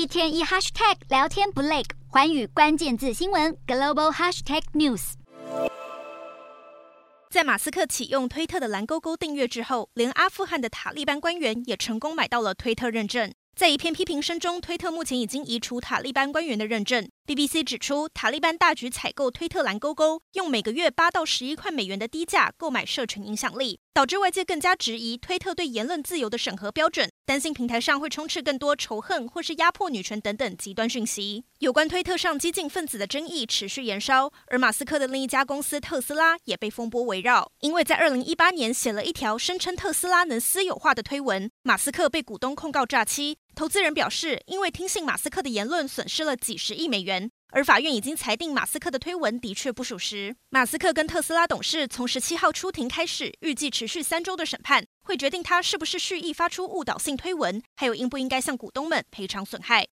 一天一 hashtag 聊天不累，环宇关键字新闻 global hashtag news。在马斯克启用推特的蓝勾勾订阅之后，连阿富汗的塔利班官员也成功买到了推特认证。在一片批评声中，推特目前已经移除塔利班官员的认证。BBC 指出，塔利班大举采购推特蓝勾勾，用每个月八到十一块美元的低价购买社群影响力，导致外界更加质疑推特对言论自由的审核标准，担心平台上会充斥更多仇恨或是压迫女权等等极端讯息。有关推特上激进分子的争议持续延烧，而马斯克的另一家公司特斯拉也被风波围绕，因为在二零一八年写了一条声称特斯拉能私有化的推文，马斯克被股东控告诈欺。投资人表示，因为听信马斯克的言论，损失了几十亿美元。而法院已经裁定马斯克的推文的确不属实。马斯克跟特斯拉董事从十七号出庭开始，预计持续三周的审判，会决定他是不是蓄意发出误导性推文，还有应不应该向股东们赔偿损害。